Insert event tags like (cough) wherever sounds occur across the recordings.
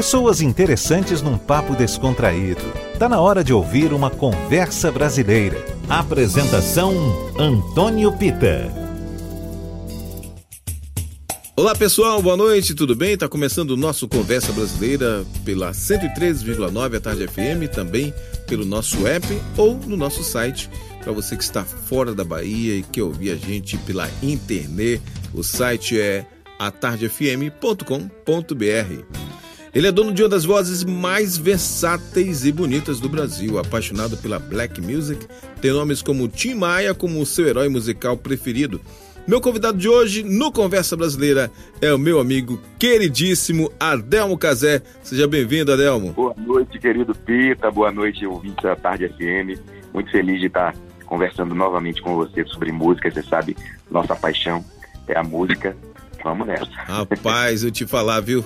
Pessoas interessantes num papo descontraído. Tá na hora de ouvir uma conversa brasileira. Apresentação Antônio Pita. Olá pessoal, boa noite, tudo bem? Tá começando o nosso Conversa Brasileira pela 103,9 à tarde FM, também pelo nosso app ou no nosso site. Para você que está fora da Bahia e quer ouvir a gente pela internet, o site é atardefm.com.br. Ele é dono de uma das vozes mais versáteis e bonitas do Brasil, apaixonado pela black music, tem nomes como Tim Maia como seu herói musical preferido. Meu convidado de hoje no Conversa Brasileira é o meu amigo queridíssimo Adelmo Cazé. Seja bem-vindo, Adelmo. Boa noite, querido Pita. Boa noite, ouvinte da Tarde FM. Muito feliz de estar conversando novamente com você sobre música. Você sabe, nossa paixão é a música. Vamos nessa. Rapaz, eu te falar, viu?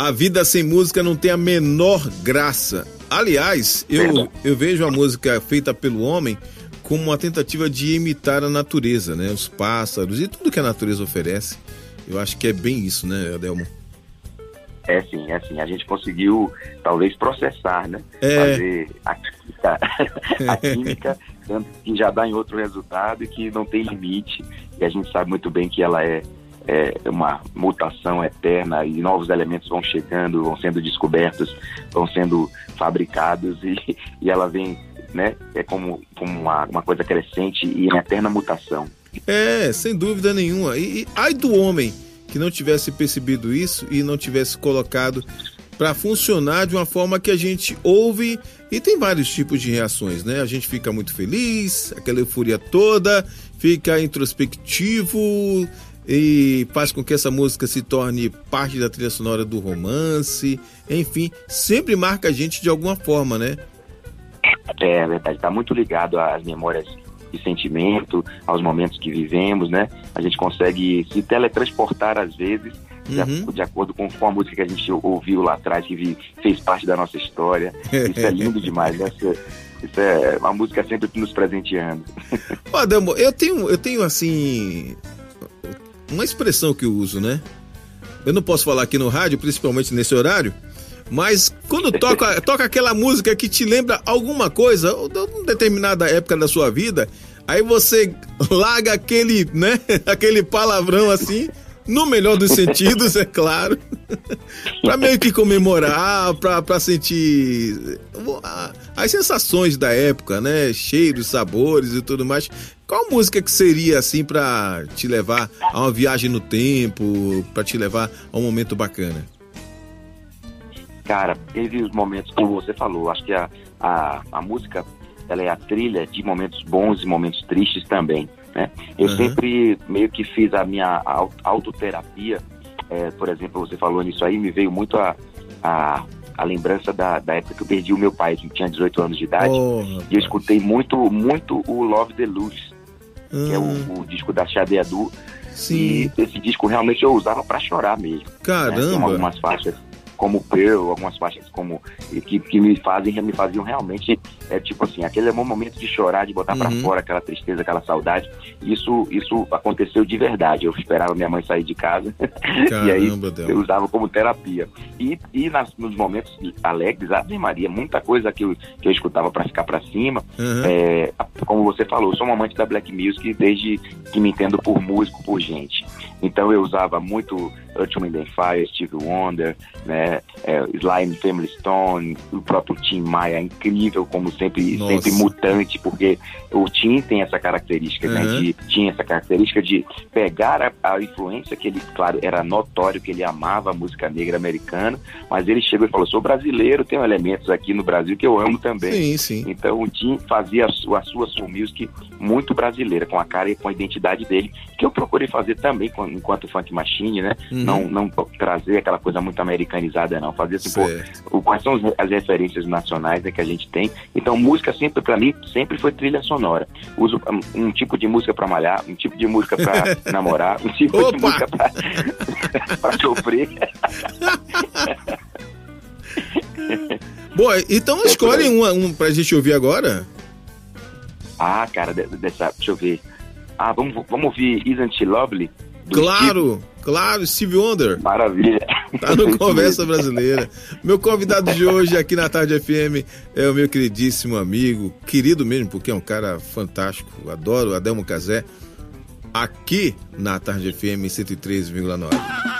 A vida sem música não tem a menor graça. Aliás, eu, eu vejo a música feita pelo homem como uma tentativa de imitar a natureza, né? Os pássaros e tudo que a natureza oferece. Eu acho que é bem isso, né, Adelmo? É sim, é sim. A gente conseguiu talvez processar, né? É. Fazer a química, (laughs) a química que já dá em outro resultado e que não tem limite. E a gente sabe muito bem que ela é é uma mutação eterna e novos elementos vão chegando, vão sendo descobertos, vão sendo fabricados e, e ela vem, né, é como, como uma, uma coisa crescente e em eterna mutação. É, sem dúvida nenhuma. E, e ai do homem que não tivesse percebido isso e não tivesse colocado para funcionar de uma forma que a gente ouve e tem vários tipos de reações, né? A gente fica muito feliz, aquela euforia toda, fica introspectivo, e faz com que essa música se torne parte da trilha sonora do romance, enfim, sempre marca a gente de alguma forma, né? É, é verdade, está muito ligado às memórias de sentimento, aos momentos que vivemos, né? A gente consegue se teletransportar às vezes uhum. de, de, acordo com, com a música que a gente ouviu lá atrás, que vi, fez parte da nossa história. Isso é lindo (laughs) demais, né? Isso, isso é uma música sempre nos presenteando. Adamo, eu tenho, eu tenho assim uma expressão que eu uso, né? Eu não posso falar aqui no rádio, principalmente nesse horário, mas quando toca, (laughs) toca aquela música que te lembra alguma coisa, ou de uma determinada época da sua vida, aí você larga aquele, né, (laughs) aquele palavrão assim, no melhor dos sentidos, é claro, (laughs) para meio que comemorar, para sentir as sensações da época, né, cheiros, sabores e tudo mais. Qual música que seria assim para te levar a uma viagem no tempo, para te levar a um momento bacana? Cara, teve os momentos como você falou, acho que a, a, a música ela é a trilha de momentos bons e momentos tristes também, né? Eu uhum. sempre meio que fiz a minha autoterapia, é, por exemplo, você falou nisso aí, me veio muito a, a a lembrança da, da época que eu perdi o meu pai, que tinha 18 anos de idade. Oh, e eu escutei muito, muito o Love Deluxe, que é o, hum. o, disco da Xadeadu. Sim. E esse disco realmente eu usava para chorar mesmo. Caramba! Né? Tem algumas faixas como Pearl, algumas faixas como que, que me fazem, me faziam realmente é tipo assim, aquele é um momento de chorar, de botar uhum. para fora aquela tristeza, aquela saudade. Isso isso aconteceu de verdade. Eu esperava minha mãe sair de casa Caramba, (laughs) e aí Deus. eu usava como terapia. E, e nas, nos momentos alegres, Ave Maria, muita coisa que eu, que eu escutava para ficar para cima. Uhum. É, como você falou, sou um amante da black music desde que me entendo por músico, por gente. Então eu usava muito Wind and Fire, Steve Wonder, né, é, Slime Family Stone, o próprio Tim Maia, é incrível, como sempre, sempre mutante, porque o Tim tem essa característica, uhum. né, de, tinha essa característica de pegar a, a, influência que ele, claro, era notório que ele amava a música negra americana, mas ele chegou e falou, sou brasileiro, tenho elementos aqui no Brasil que eu amo também. Sim, sim. Então o Tim fazia a sua, a sua soul music muito brasileira, com a cara e com a identidade dele, que eu procurei fazer também enquanto funk machine, né, uhum. não, não trazer aquela coisa muito americanizada, não. Fazer assim, pô, quais são as referências nacionais né, que a gente tem. Então, música sempre, para mim, sempre foi trilha sonora. Uso um, um tipo de música para malhar, um tipo de música para (laughs) namorar, um tipo Opa! de música para (laughs) sofrer. (laughs) Boa, então escolhe uma, um pra gente ouvir agora. Ah, cara, dessa, deixa eu ver. Ah, vamos, vamos ouvir Isn't She Lovely? Claro! Claro, Steve Wonder. Maravilha. Tá no (laughs) Conversa Brasileira. Meu convidado de hoje aqui na Tarde FM é o meu queridíssimo amigo, querido mesmo, porque é um cara fantástico. Adoro Adelmo Casé. Aqui na Tarde FM 103,9.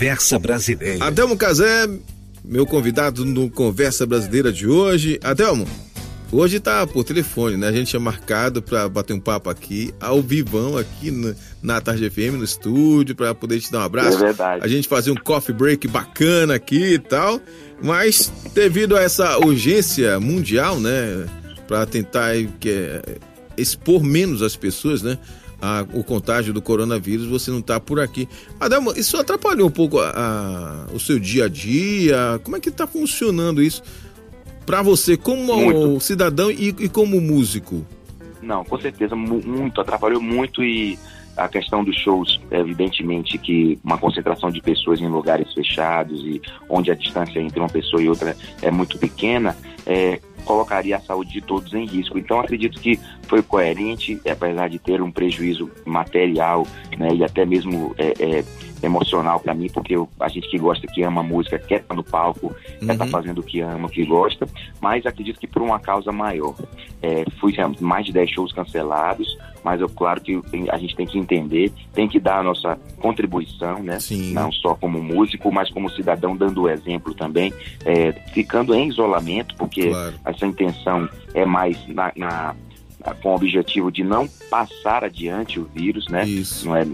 Conversa Brasileira. Adelmo Casé, meu convidado no Conversa Brasileira de hoje. Adelmo, hoje tá por telefone, né? A gente tinha marcado para bater um papo aqui, ao vivão, aqui no, na Tarde FM, no estúdio, para poder te dar um abraço. É verdade. A gente fazer um coffee break bacana aqui e tal. Mas devido a essa urgência mundial, né? Para tentar que, é, expor menos as pessoas, né? A, o contágio do coronavírus, você não está por aqui. Adamo, isso atrapalhou um pouco a, a, o seu dia a dia? Como é que está funcionando isso para você como muito. cidadão e, e, como músico? Não, com certeza, muito, atrapalhou muito e a questão dos shows, evidentemente que uma concentração de pessoas em lugares fechados e onde a distância entre uma pessoa e outra é muito pequena, é, colocaria a saúde de todos em risco. Então, acredito que foi coerente, apesar de ter um prejuízo material né, e até mesmo é, é, emocional para mim, porque eu, a gente que gosta, que ama música, quer estar no palco, uhum. quer estar fazendo o que ama, o que gosta, mas acredito que por uma causa maior. É, fui mais de 10 shows cancelados, mas é claro que a gente tem que entender, tem que dar a nossa contribuição, né? Sim. Não só como músico, mas como cidadão, dando o exemplo também, é, ficando em isolamento, porque claro. essa intenção é mais na, na com o objetivo de não passar adiante o vírus, né? Isso. Não é,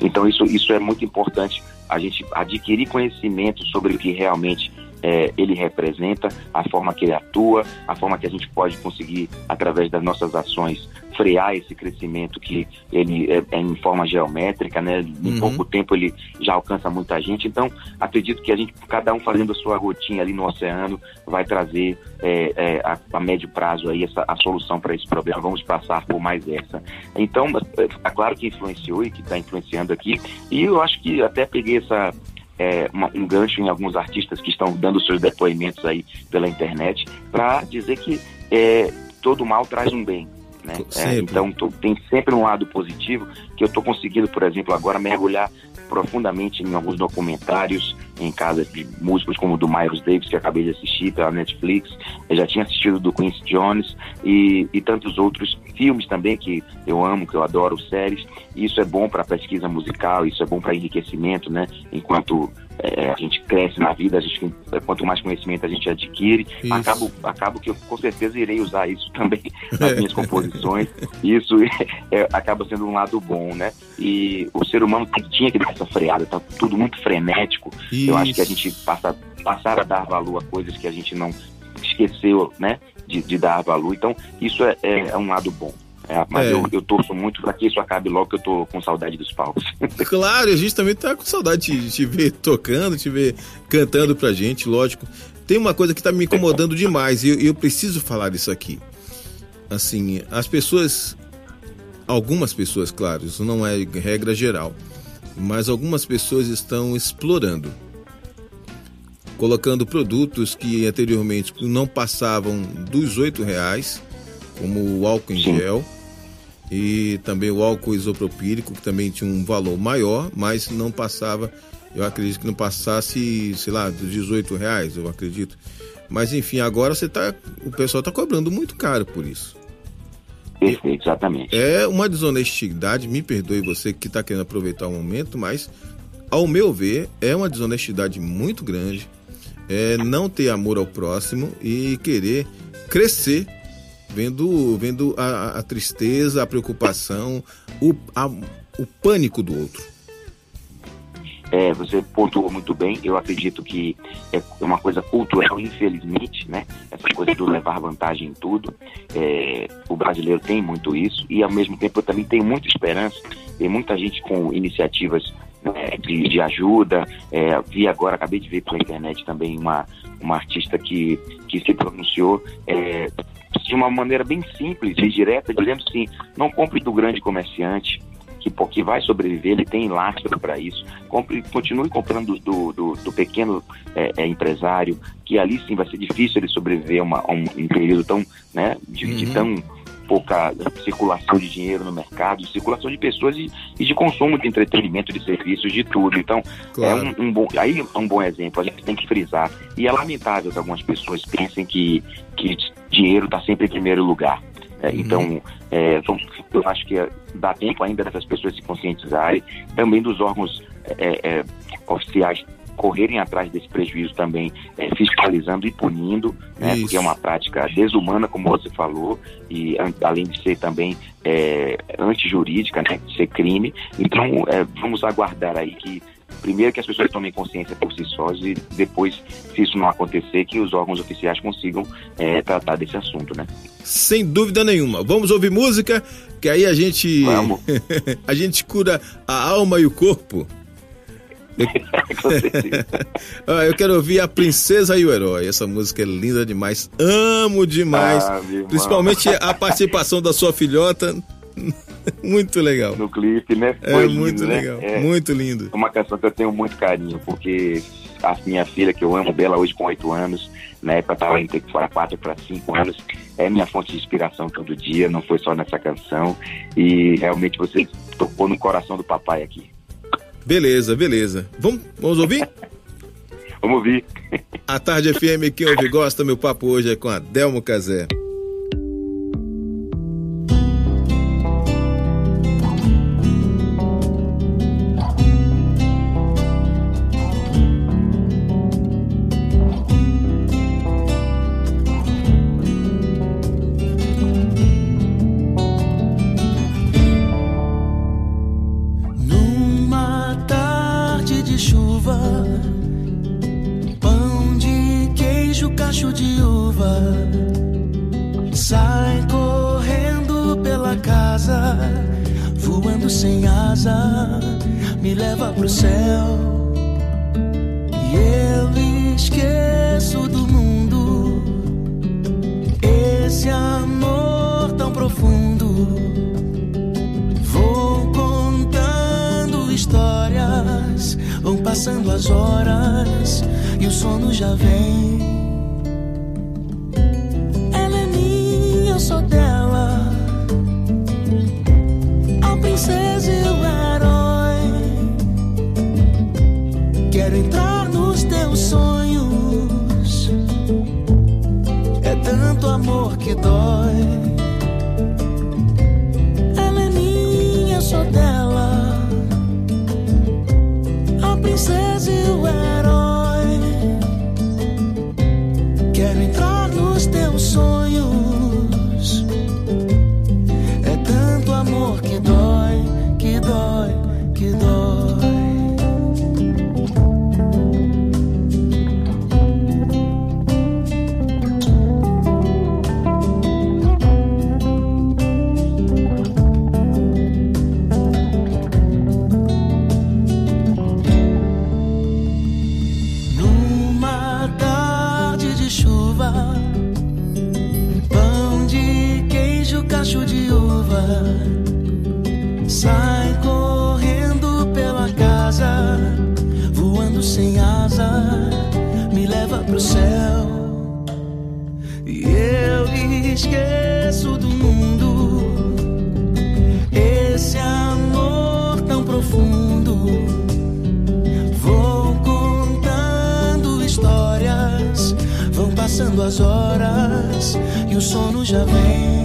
então isso, isso é muito importante a gente adquirir conhecimento sobre o que realmente é, ele representa, a forma que ele atua, a forma que a gente pode conseguir, através das nossas ações, frear esse crescimento que ele é, é em forma geométrica, né? Em Uhum. pouco tempo ele já alcança muita gente. Então, acredito que a gente, cada um fazendo a sua rotinha ali no oceano, vai trazer é, é, a, a médio prazo aí essa, a solução para esse problema. Vamos passar por mais essa. Então, é, é claro que influenciou e que está influenciando aqui. E eu acho que até peguei essa é, uma- um gancho em alguns artistas que estão dando seus depoimentos aí pela internet para dizer que é, todo mal traz um bem. Né? É, então tô- tem sempre um lado positivo que eu estou conseguindo, por exemplo, agora mergulhar profundamente em alguns documentários em casa de músicos como o do Miles Davis que acabei de assistir pela Netflix. Eu já tinha assistido do Quincy Jones e, e tantos outros filmes também que eu amo, que eu adoro, séries. Isso é bom para pesquisa musical, isso é bom para enriquecimento, né? Enquanto é, a gente cresce na vida, a gente, quanto mais conhecimento a gente adquire, Isso. acabo, acabo que eu com certeza irei usar isso (laughs) também nas minhas (laughs) composições. Isso (laughs) é, acaba sendo um lado bom, né? E o ser humano tinha que dar essa freada, tá tudo muito frenético. Eu acho que a Isso. gente passa, passar a dar valor a coisas que a gente não esqueceu, né? De, de dar valor. Então, isso é, é- é um lado bom. É, mas É. eu, eu torço muito para que isso acabe logo, que eu tô com saudade dos palcos. (laughs) Claro, a gente também tá com saudade de te ver tocando, te ver cantando pra gente, lógico. Tem uma coisa que tá me incomodando demais e eu, eu preciso falar isso aqui. Assim, as pessoas, algumas pessoas, claro, isso não é regra geral, mas algumas pessoas estão explorando, colocando produtos que anteriormente não passavam dos oito reais, como o álcool em gel e também o álcool isopropílico, que também tinha um valor maior, mas não passava, eu acredito que não passasse, sei lá, dos 18 reais, eu acredito. Mas enfim, agora você tá, o pessoal está cobrando muito caro por isso. Perfeito, exatamente. É uma desonestidade, me perdoe você que está querendo aproveitar o momento, mas ao meu ver é uma desonestidade muito grande, é não ter amor ao próximo e querer crescer vendo, vendo a, a- tristeza, a preocupação, o, a- o pânico do outro. É, você pontuou muito bem. Eu acredito que é uma coisa cultural, (laughs) infelizmente, né? Essa coisa do levar vantagem em tudo. É, o brasileiro tem muito isso e, ao mesmo tempo, eu também tenho muita esperança. Tem muita gente com iniciativas né, de, de ajuda. É, vi agora, acabei de ver pela internet também uma, uma artista que, que se pronunciou. é, de uma maneira bem simples e direta, dizendo assim: não compre do grande comerciante, que, que vai sobreviver, ele tem lastro para isso. Compre, continue comprando do, do, do pequeno é, é, empresário, que ali sim vai ser difícil ele sobreviver a, uma, a um, um período tão, né, de, de Uhum. tão pouca circulação de dinheiro no mercado, circulação de pessoas e, e de consumo de entretenimento, de serviços, de tudo. Então, Claro. é um, um bom, aí é um bom exemplo, a gente tem que frisar. E é lamentável que algumas pessoas pensem que, que dinheiro está sempre em primeiro lugar. É, Uhum. Então, é, são- eu acho que é- dá tempo ainda dessas pessoas se conscientizarem, também dos órgãos é, é, oficiais correrem atrás desse prejuízo também, é, fiscalizando e punindo, né, porque é uma prática desumana, como você falou, e além de ser também é, antijurídica, né, de ser crime. Então, é, vamos aguardar aí que primeiro que as pessoas tomem consciência por si sós e depois, se isso não acontecer, que os órgãos oficiais consigam é, tratar desse assunto, né? Sem dúvida nenhuma. Vamos ouvir música, que aí a gente (laughs) a gente cura a alma e o corpo. Com (laughs) certeza. Ah, eu quero ouvir a Princesa e o Herói. Essa música é linda demais. Amo demais. Ah. Principalmente a participação da sua filhota. (laughs) muito legal. no clipe, né? É Foi lindo, muito né? legal. É Muito lindo. uma canção que eu tenho muito carinho, porque a minha filha, que eu amo dela hoje com oito anos, pra estar indo para quatro para cinco anos, é minha fonte de inspiração todo dia, não foi só nessa canção. E realmente você tocou no coração do papai aqui. Beleza, beleza. Vamos, vamos ouvir? Vamos ouvir. A Tarde FM, quem ouve gosta, meu papo hoje é com a Delmo Cazé. Passando as horas e o sono já vem. Ela é minha, eu sou dela. A princesa e o herói. Quero entrar nos teus sonhos. É tanto amor que dói. A as horas e o sono já vem.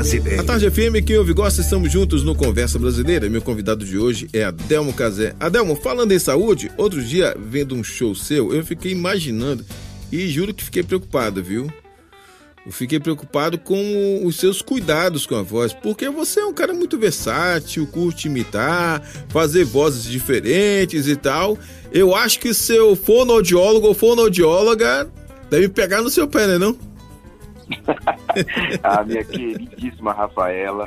Conversa Brasileira. A Tarde FM, quem ouve gosta, estamos juntos no Conversa Brasileira. Meu convidado de hoje é Adelmo Cazé. Adelmo, falando em saúde, outro dia, vendo um show seu, eu fiquei imaginando e juro que fiquei preocupado, viu? Eu fiquei preocupado com os seus cuidados com a voz, porque você é um cara muito versátil, curte imitar, fazer vozes diferentes e tal. Eu acho que seu fonoaudiólogo ou fonoaudióloga deve pegar no seu pé, né não? (laughs) (laughs) a minha queridíssima Rafaela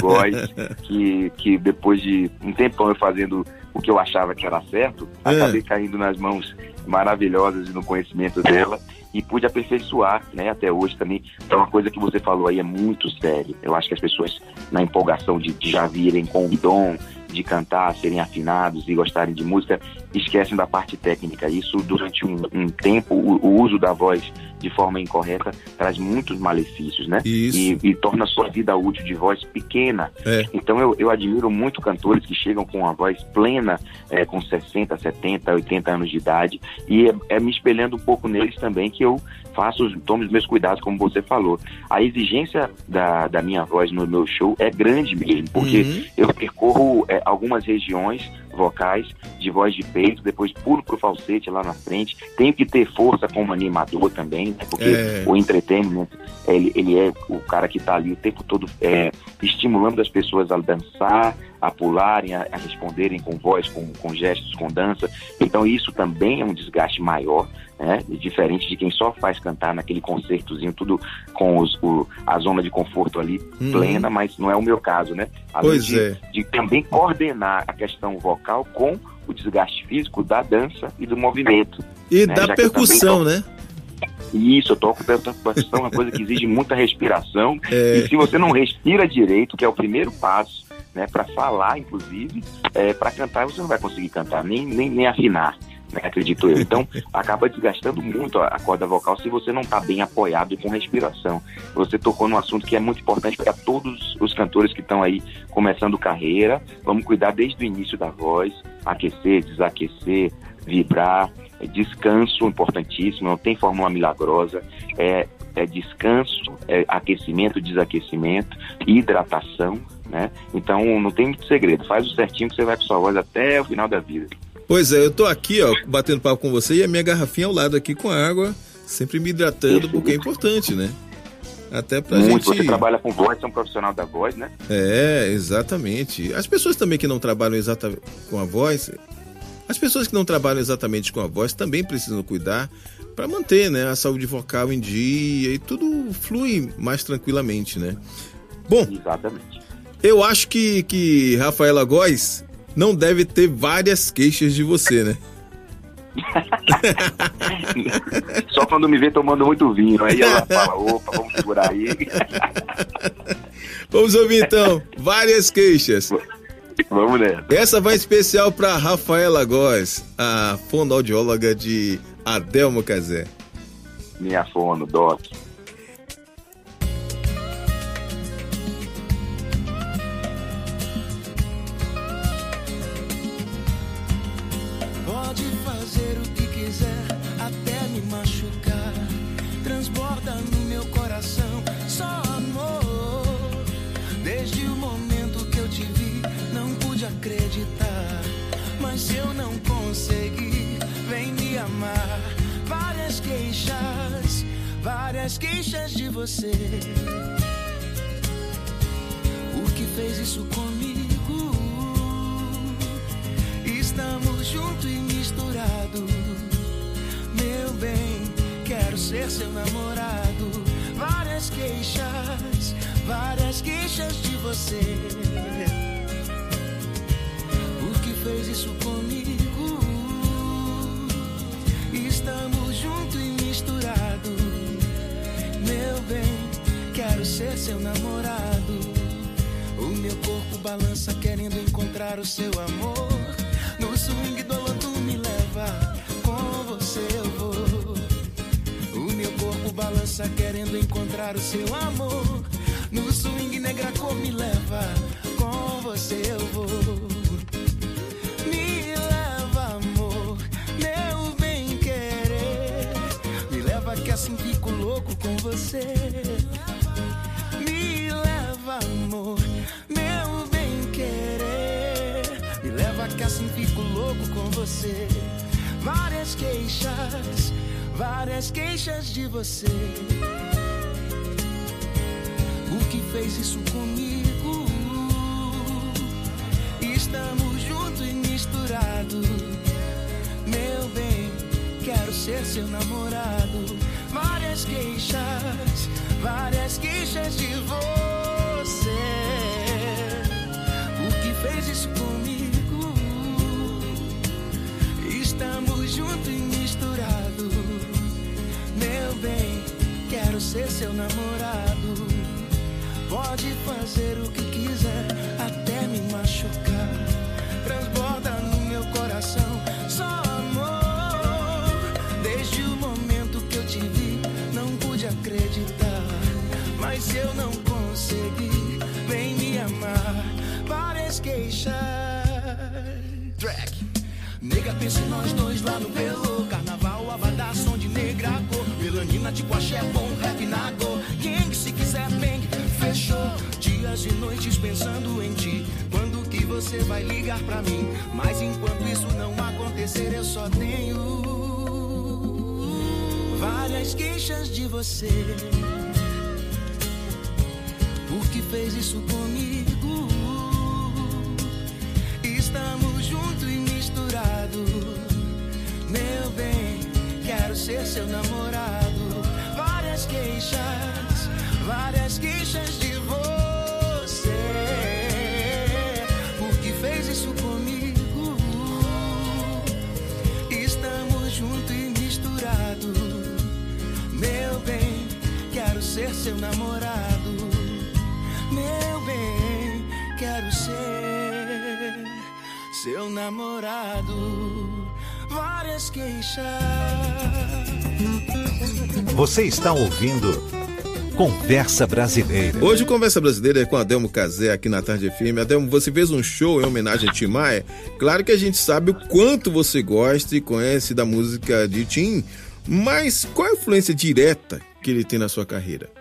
Góes, que, que depois de um tempão eu fazendo o que eu achava que era certo, É. acabei caindo nas mãos maravilhosas e no conhecimento dela e pude aperfeiçoar, né, até hoje também. Então, uma coisa que você falou aí é muito sério. Eu acho que as pessoas, na empolgação de, de já virem com o dom de cantar, serem afinados e gostarem de música, esquecem da parte técnica. Isso, durante um, um tempo, o, o uso da voz de forma incorreta traz muitos malefícios, né? E, e torna a sua vida útil de voz pequena. É. Então eu, eu admiro muito cantores que chegam com uma voz plena, é, com 60, 70, 80 anos de idade, e é, é me espelhando um pouco neles também que eu faço, tomo os meus cuidados, como você falou. A exigência da, da minha voz no meu show é grande mesmo, porque Uhum. eu percorro é, algumas regiões vocais de voz de peito, depois pulo pro falsete lá na frente. Tenho que ter força como animador também, né? porque É. o entretenimento, ele, ele é o cara que está ali o tempo todo é, estimulando as pessoas a dançar, a pularem, a, a responderem com voz, com, com gestos, com dança. Então isso também é um desgaste maior, né? Diferente de quem só faz cantar naquele concertozinho, tudo com os, o, a zona de conforto ali uhum. plena, mas não é o meu caso, né? Além pois de, é. de também coordenar a questão vocal com o desgaste físico da dança e do movimento. E né? da Já percussão, né? Isso, eu toco percussão, é uma coisa que exige muita respiração. É. E se você não respira direito, que é o primeiro passo, né, para falar, inclusive, é, para cantar, você não vai conseguir cantar, nem, nem, nem afinar. Né, acredito eu. Então, (laughs) acaba desgastando muito a, corda vocal se você não está bem apoiado com respiração. Você tocou num assunto que é muito importante para todos os cantores que estão aí começando carreira. Vamos cuidar desde o início da voz, aquecer, desaquecer, vibrar, é descanso importantíssimo, não tem fórmula milagrosa, é, é descanso, é aquecimento, desaquecimento, hidratação, né? Então não tem muito segredo, faz o certinho que você vai com sua voz até o final da vida. Pois é, eu tô aqui, ó, batendo papo com você e a minha garrafinha ao lado aqui com água, sempre me hidratando, Isso, porque é importante, né? Até pra Muito, gente... você trabalha com voz, é um profissional da voz, né? É, exatamente. As pessoas também que não trabalham exatamente com a voz, as pessoas que não trabalham exatamente com a voz também precisam cuidar para manter né, a saúde vocal em dia e tudo flui mais tranquilamente, né? Bom, exatamente. Eu acho que, que Rafaela Góes não deve ter várias queixas de você, né? (laughs) Só quando me vê tomando muito vinho, aí ela (laughs) fala, opa, vamos segurar aí. (laughs) vamos ouvir então, várias queixas. Vamos nessa. Essa vai especial para Rafaela Góes, a fonoaudióloga de Adelmo Casé. Minha fono, Doc. Várias queixas de você. Por que fez isso comigo? Estamos juntos e misturados. Meu bem, quero ser seu namorado. Várias queixas, várias queixas de você. Por que fez isso comigo? Estamos juntos e misturados. Meu bem, quero ser seu namorado. O meu corpo balança querendo encontrar o seu amor. No swing do loto me leva, com você eu vou. O meu corpo balança querendo encontrar o seu amor. No swing negra cor me leva, com você eu vou. Com você. Me leva, amor, meu bem querer. Me leva que assim fico louco com você. Várias queixas, várias queixas de você. Por que fez isso comigo? Estamos juntos e misturados. Meu bem, quero ser seu namorado. Várias queixas, várias queixas de você. Por que fez isso comigo? Estamos juntos e misturados. Meu bem, quero ser seu namorado. Pode fazer o que quiser, até me machucar. Transborda no meu coração, só Queixas. Track. Nega, pensa em nós dois lá no Pelô. Carnaval, abadá, som de negra cor. Melanina de guaxé, bom rap na dor. Quem se quiser, bem, fechou. Dias e noites pensando em ti. Quando que você vai ligar pra mim? Mas enquanto isso não acontecer, eu só tenho várias queixas de você. Por que fez isso comigo? Seu namorado. Várias queixas, várias queixas de você. Por que fez isso comigo? Estamos juntos e misturados. Meu bem, quero ser seu namorado. Meu bem, quero ser seu namorado. Várias queixas. Você está ouvindo Conversa Brasileira. Hoje Conversa Brasileira é com Adelmo Cazé aqui na Tarde FM. Adelmo, você fez um show em homenagem a Tim Maia. Claro que a gente sabe o quanto você gosta e conhece da música de Tim, mas qual a influência direta que ele tem na sua carreira?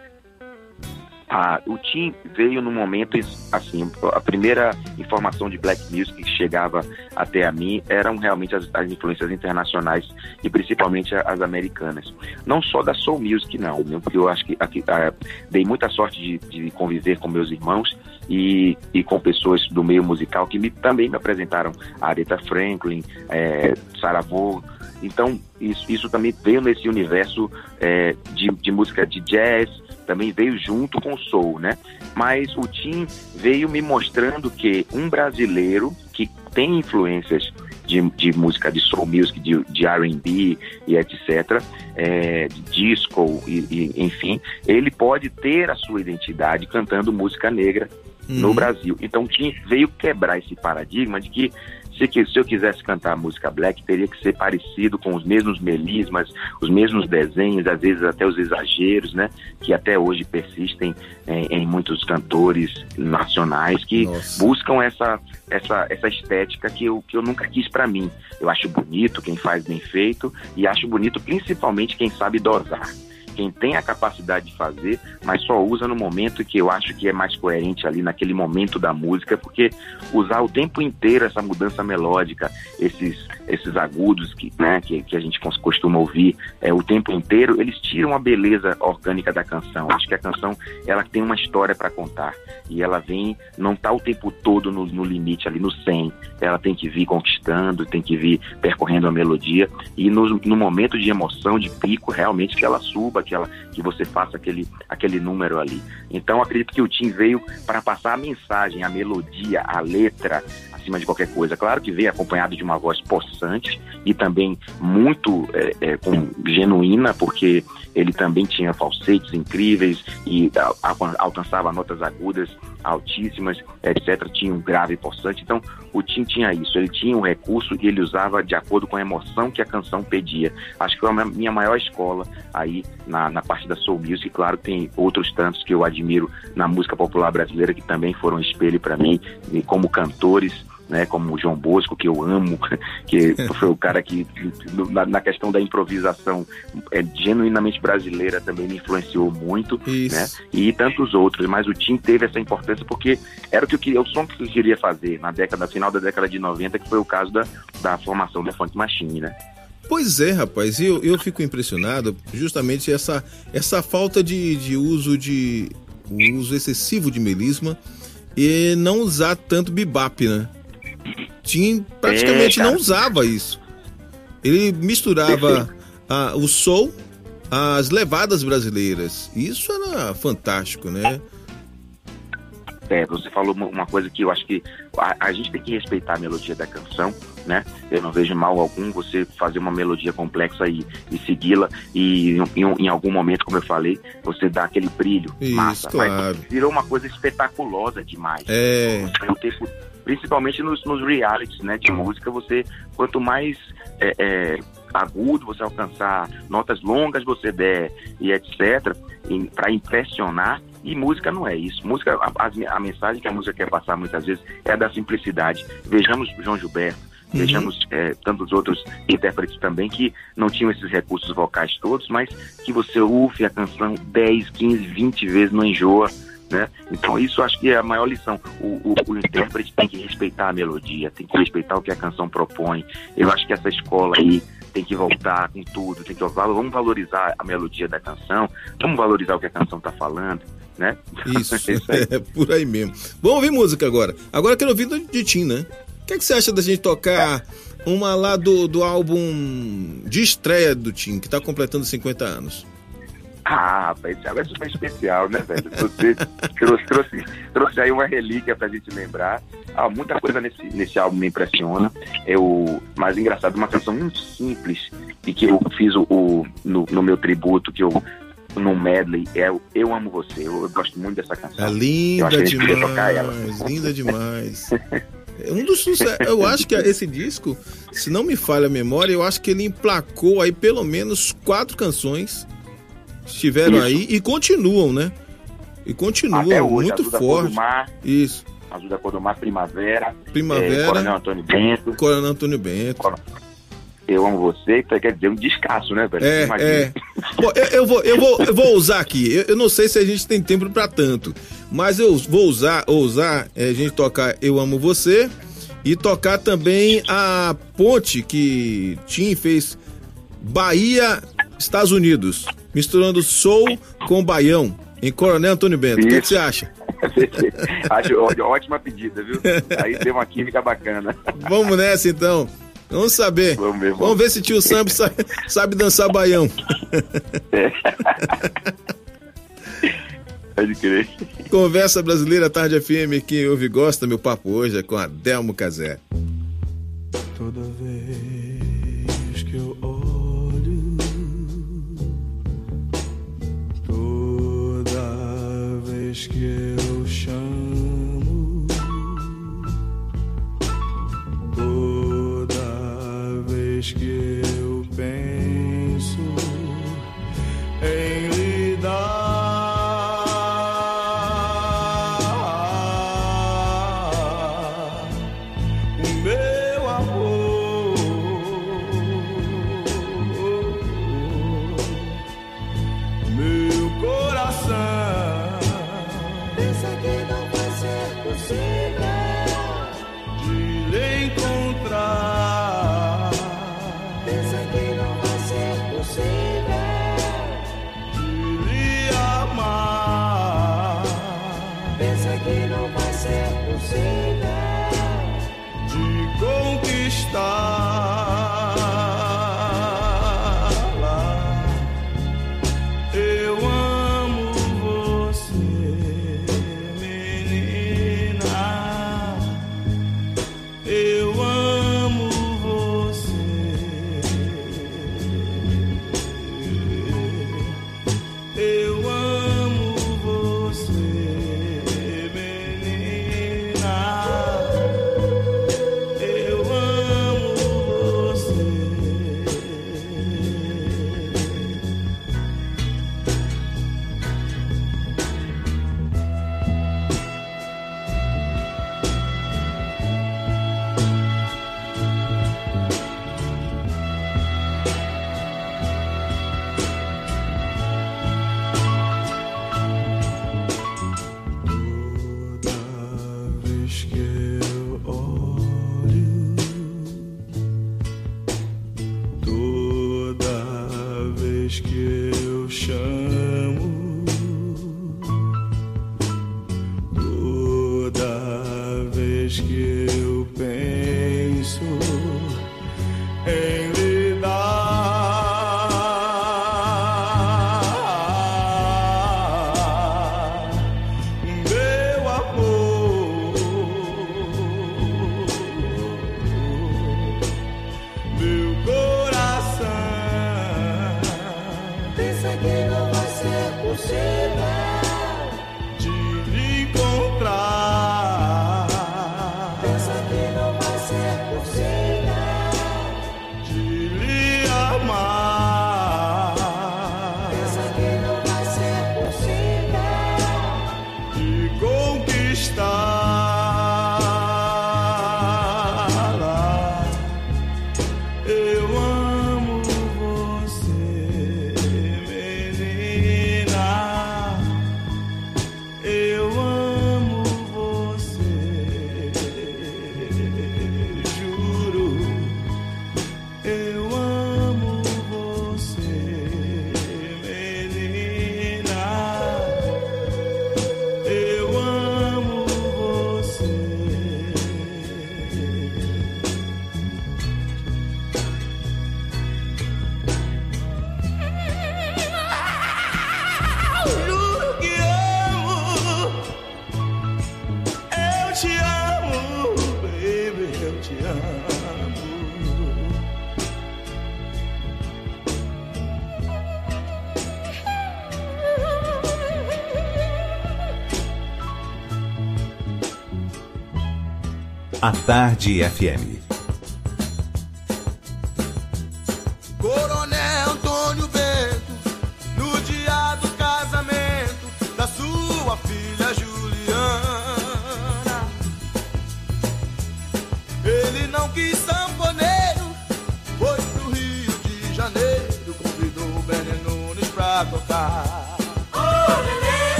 Ah, o Tim veio no momento, assim, a primeira informação de black music que chegava até a mim eram realmente as, as influências internacionais e principalmente as americanas. Não só da soul music, não, porque eu acho que aqui, ah, dei muita sorte de, de, conviver com meus irmãos e, e com pessoas do meio musical que me, também me apresentaram. A Aretha Franklin, é, Sarah Vaughan, então, isso, isso também veio nesse universo é, de, de música de jazz, também veio junto com o soul, né? Mas o Tim veio me mostrando que um brasileiro que tem influências de, de música de soul music, de, de R&B e etc, é, de disco e, e, enfim, ele pode ter a sua identidade cantando música negra no uhum. Brasil. Então o Tim veio quebrar esse paradigma de que se, que, se eu quisesse cantar música black, teria que ser parecido com os mesmos melismas, os mesmos desenhos, às vezes até os exageros, né? Que até hoje persistem em, em muitos cantores nacionais que Nossa. buscam essa, essa, essa estética que eu, que eu nunca quis para mim. Eu acho bonito quem faz bem feito e acho bonito principalmente quem sabe dosar quem tem a capacidade de fazer, mas só usa no momento que eu acho que é mais coerente ali naquele momento da música, porque usar o tempo inteiro essa mudança melódica, esses, esses agudos que, né, que, que a gente costuma ouvir é, o tempo inteiro, eles tiram a beleza orgânica da canção. Acho que a canção ela tem uma história para contar e ela vem, não tá o tempo todo no, no limite ali, no 100. Ela tem que vir conquistando, tem que vir percorrendo a melodia e no, no momento de emoção, de pico, realmente que ela suba, aquela que você faça aquele, aquele número ali. Então acredito que o Tim veio para passar a mensagem, a melodia, a letra, acima de qualquer coisa. Claro que veio acompanhado de uma voz possante e também muito é, é, com, genuína, porque ele também tinha falsetes incríveis e a, a, alcançava notas agudas altíssimas, etc. Tinha um grave possante. Então, o Tim tinha isso. Ele tinha um recurso e ele usava de acordo com a emoção que a canção pedia. Acho que foi a minha maior escola aí na, na parte da soul music. Claro, tem outros tantos que eu admiro na música popular brasileira que também foram espelho para mim, como cantores né, como o João Bosco, que eu amo, (laughs) que foi o cara que, na, na questão da improvisação é, genuinamente brasileira, também me influenciou muito, Isso. né, e tantos outros, mas o Tim teve essa importância porque era o que eu queria, o som que eu queria fazer na década, final da década de 90, que foi o caso da, da formação da Funk Machine, né. Pois é, rapaz, eu, eu fico impressionado justamente essa, essa falta de, de uso de uso excessivo de melisma e não usar tanto bebop, né? Tim praticamente é, não usava isso. Ele misturava (laughs) a, o soul às levadas brasileiras. Isso era fantástico, né? É, você falou uma coisa que eu acho que a, a, gente tem que respeitar a melodia da canção, né? Eu não vejo mal algum você fazer uma melodia complexa e, e segui-la e em, em, algum momento, como eu falei, você dá aquele brilho, Isso, massa. Claro. Mas virou uma coisa espetaculosa demais. É. Você, o tempo principalmente nos, nos realities né, de música, você quanto mais é, é, agudo você alcançar, notas longas você der e etc, para impressionar, e música não é isso. Música, a, a, mensagem que a música quer passar muitas vezes é a da simplicidade. Vejamos João Gilberto, uhum. vejamos é, tantos outros intérpretes também que não tinham esses recursos vocais todos, mas que você ouve a canção 10, 15, 20 vezes, não enjoa né? Então isso acho que é a maior lição. O, o, o, intérprete tem que respeitar a melodia, tem que respeitar o que a canção propõe. Eu acho que essa escola aí tem que voltar com tudo, tem que vamos valorizar a melodia da canção, vamos valorizar o que a canção está falando, né? (laughs) Isso, é, é (laughs) por aí mesmo. Vamos ouvir música agora. Agora eu quero ouvir de Tim, né? O que, é que você acha da gente tocar uma lá do, do álbum de estreia do Tim, que tá completando 50 anos. Ah, rapaz, esse álbum é super especial, né, velho? Você trouxe, trouxe, trouxe aí uma relíquia pra gente lembrar. Ah, muita coisa nesse, nesse álbum me impressiona. Eu, mas engraçado, uma canção muito simples e que eu fiz o, o no, no meu tributo, que eu no medley é o Eu Amo Você. Eu, eu gosto muito dessa canção. É linda demais, linda demais. Um dos sucessos, eu acho que esse disco, se não me falha a memória, eu acho que ele emplacou aí pelo menos quatro canções estiveram Isso. aí e continuam, né? E continuam Até hoje, muito Azul forte. Mar, Isso. Azul da Cor do Mar, Primavera. Primavera. É, Coronel Antônio Bento. Coronel Antônio Bento. Eu amo você, quer dizer um descasso, né, velho? É, é. Bom, eu, eu, vou, eu, vou, eu vou usar aqui. Eu, eu, não sei se a gente tem tempo para tanto, mas eu vou usar, ousar é, a gente tocar Eu Amo Você e tocar também a ponte que Tim fez Bahia, Estados Unidos misturando soul com baião, em Coronel Antônio Bento. O que, você acha? (laughs) Acho ótima pedida, viu? Aí tem uma química bacana. Vamos nessa então. Vamos saber. Vamos ver, vamos. vamos ver se tio Sam sabe, sabe dançar baião. É. Pode crer. Conversa Brasileira Tarde FM, quem ouve gosta, meu papo hoje é com Adelmo Casé. Toda vez que eu chamo. Toda vez que A Tarde FM.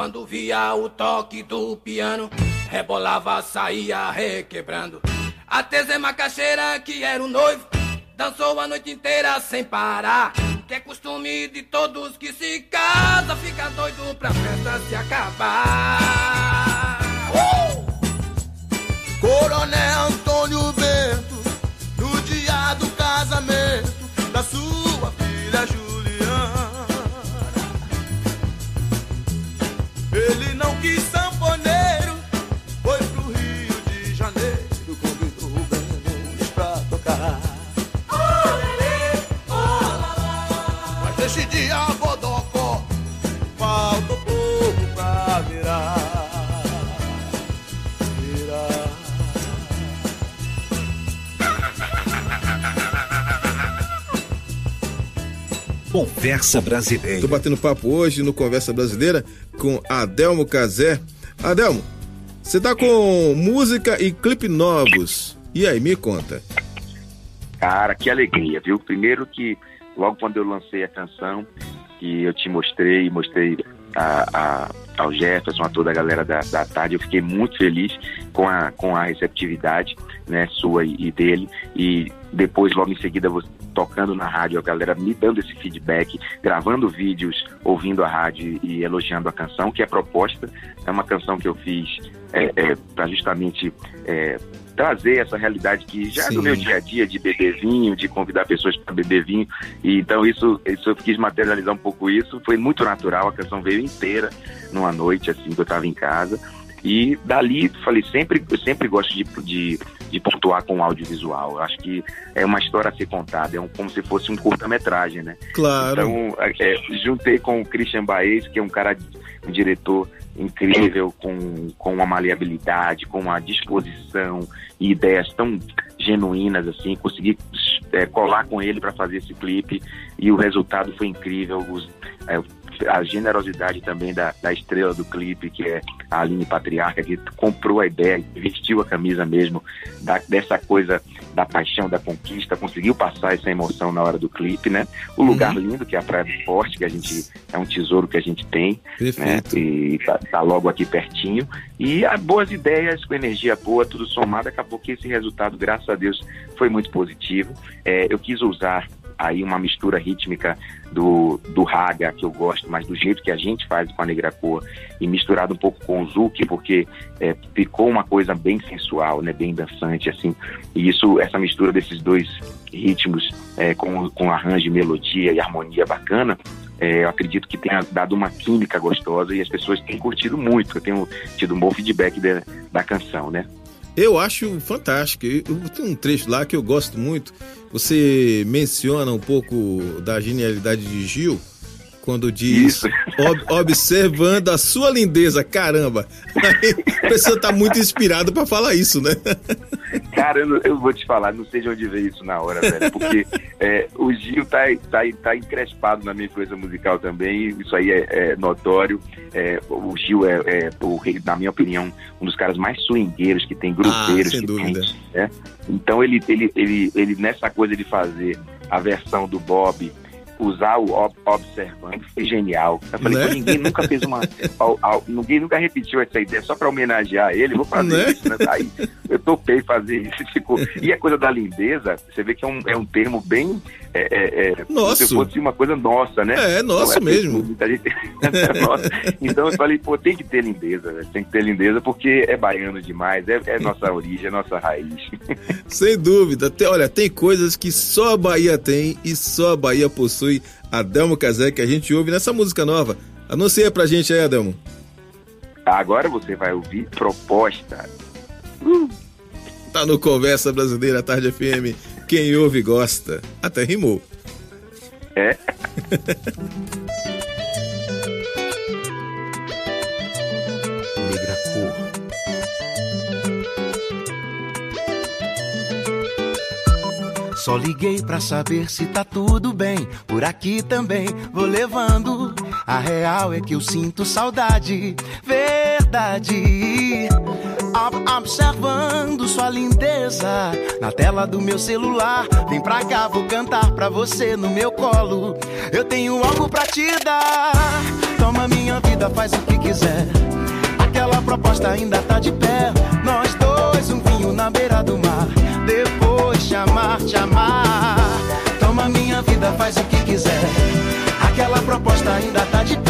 Quando via o toque do piano, rebolava, saía requebrando. A Tese Macaxeira, que era o noivo, dançou a noite inteira sem parar. Que é costume de todos que se casam, fica doido pra festa se acabar. Uh! Coronel Antônio Bento, no dia do casamento da sua Conversa Brasileira. Tô batendo papo hoje no Conversa Brasileira com Adelmo Cazé. Adelmo, você tá com música e clipe novos. E aí, me conta. Cara, que alegria, viu? Primeiro que logo quando eu lancei a canção, que eu te mostrei, mostrei a, a, ao Jefferson, a toda a galera da, da tarde, eu fiquei muito feliz com a, com a receptividade, né, sua e, e dele. E depois, logo em seguida, você tocando na rádio, a galera me dando esse feedback, gravando vídeos, ouvindo a rádio e elogiando a canção, que é proposta. É uma canção que eu fiz é, é, para justamente é, trazer essa realidade que já é do meu dia a dia de beber vinho, de convidar pessoas para beber vinho. E então isso, isso eu quis materializar um pouco isso. Foi muito natural, a canção veio inteira numa noite assim que eu estava em casa. E dali, falei, sempre, eu sempre gosto de, de, de pontuar com o audiovisual. Eu acho que é uma história a ser contada, é um, como se fosse um curta-metragem, né? Claro. Então, é, juntei com o Christian Baez, que é um cara, um diretor incrível, com, com uma maleabilidade, com uma disposição e ideias tão genuínas, assim, consegui é, colar com ele para fazer esse clipe e o resultado foi incrível. Os, é, a generosidade também da, da estrela do clipe, que é a Aline Patriarca, que comprou a ideia, vestiu a camisa mesmo da, dessa coisa da paixão, da conquista, conseguiu passar essa emoção na hora do clipe, né? O lugar lindo, que é a Praia do Forte, que a gente é um tesouro que a gente tem, né? Perfeito. E tá, tá logo aqui pertinho. E há boas ideias, com energia boa, tudo somado, acabou que esse resultado, graças a Deus, foi muito positivo. É, eu quis usar aí uma mistura rítmica do, do raga, que eu gosto, mas do jeito que a gente faz com a Negra Cor, e misturado um pouco com o zouk, porque é, ficou uma coisa bem sensual, né, bem dançante, assim. E isso, essa mistura desses dois ritmos é, com, com arranjo, de melodia e harmonia bacana, é, eu acredito que tenha dado uma química gostosa e as pessoas têm curtido muito. Eu tenho tido um bom feedback da, da canção, né? Eu acho fantástico. Eu, tem um trecho lá que eu gosto muito. Você menciona um pouco da genialidade de Gil quando diz Isso. "Ob- observando a sua lindeza, caramba. Aí a pessoa tá muito inspirada pra falar isso, né? Cara, eu, eu vou te falar, não sei de onde veio isso na hora, velho, porque é, o Gil tá, tá, tá encrespado na minha influência musical também, isso aí é, é notório. É, o Gil é, é, o rei, na minha opinião, um dos caras mais swingueiros que tem, grupeiros Ah, sem dúvida. tem. Né? Então ele, ele, ele, ele, nessa coisa de fazer a versão do Bob usar o ob observando foi genial. Eu falei, né? ninguém nunca fez uma. (laughs) ninguém nunca repetiu essa ideia só para homenagear ele, vou fazer né? isso, né? Aí eu topei fazer isso. (laughs) Ficou. E a coisa da lindeza, você vê que é um, é um termo bem. É, é, é nossa. Se fosse uma coisa nossa, né? É, nossa então, é mesmo. Gente... (laughs) É nossa. Então eu falei, pô, tem que ter lindeza, tem que ter lindeza porque é baiano demais, é, é nossa (laughs) origem, é nossa raiz. (laughs) Sem dúvida. Tem, olha, tem coisas que só a Bahia tem e só a Bahia possui. Adelmo Casé, que a gente ouve nessa música nova. Anuncia pra gente aí, Adelmo. Agora você vai ouvir proposta. Uh. Tá no Conversa Brasileira Tarde FM. Quem ouve gosta. Até rimou. É. (laughs) Só liguei pra saber se tá tudo bem. Por aqui também vou levando. A real é que eu sinto saudade, verdade. Observando sua lindeza na tela do meu celular. Vem pra cá, vou cantar pra você no meu colo. Eu tenho algo pra te dar. Toma minha vida, faz o que quiser. Aquela proposta ainda tá de pé. Nós dois, um vinho na beira do mar. Depois chamar, te amar. Toma minha vida, faz o que quiser. Aquela proposta ainda tá de pé.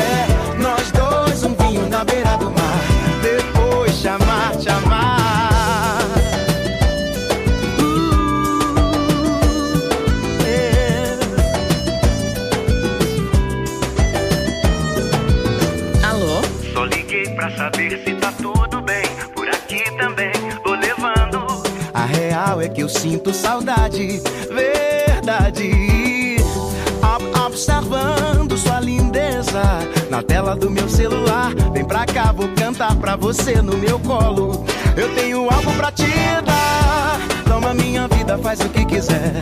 Real é que eu sinto saudade, verdade. Observando sua lindeza na tela do meu celular. Vem pra cá, vou cantar pra você no meu colo. Eu tenho algo pra te dar. Toma minha vida, faz o que quiser.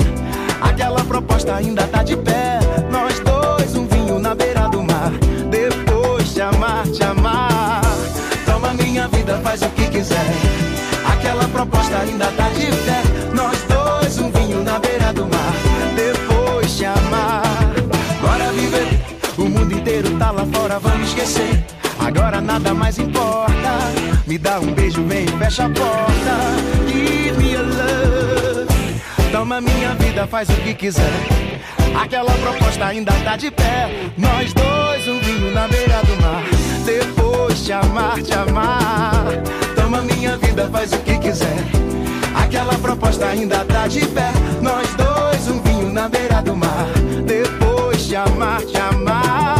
Aquela proposta ainda tá de pé. Nós dois, um vinho na beira do mar. Depois te amar, te amar. Toma minha vida, faz o que quiser. Proposta ainda tá de pé. Nós dois, um vinho na beira do mar. Depois te amar. Bora viver. O mundo inteiro tá lá fora, vamos esquecer. Agora nada mais importa. Me dá um beijo, vem, fecha a porta. Give me a love. Toma minha vida, faz o que quiser. Aquela proposta ainda tá de pé. Nós dois, um vinho na beira do mar. Depois te amar, te amar. Toma minha vida, faz o que quiser. Aquela proposta ainda tá de pé. Nós dois, um vinho na beira do mar. Depois te amar, te amar.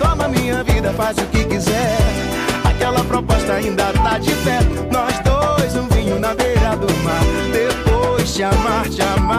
Toma minha vida, faz o que quiser. Aquela proposta ainda tá de pé. Nós dois, um vinho na beira do mar. Depois te amar, te amar.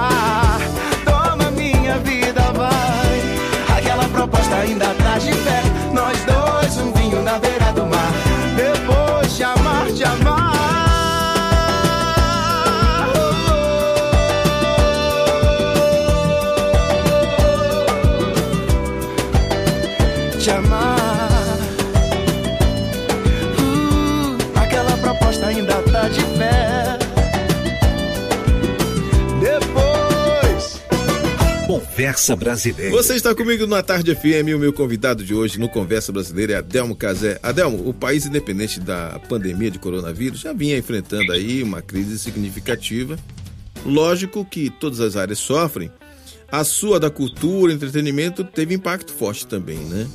Conversa Brasileira. Você está comigo na Tarde FM e o meu convidado de hoje no Conversa Brasileira é Adelmo Casé. Adelmo, o país, independente da pandemia de coronavírus, já vinha enfrentando aí uma crise significativa. Lógico que todas as áreas sofrem. A sua da cultura, entretenimento, teve impacto forte também, né?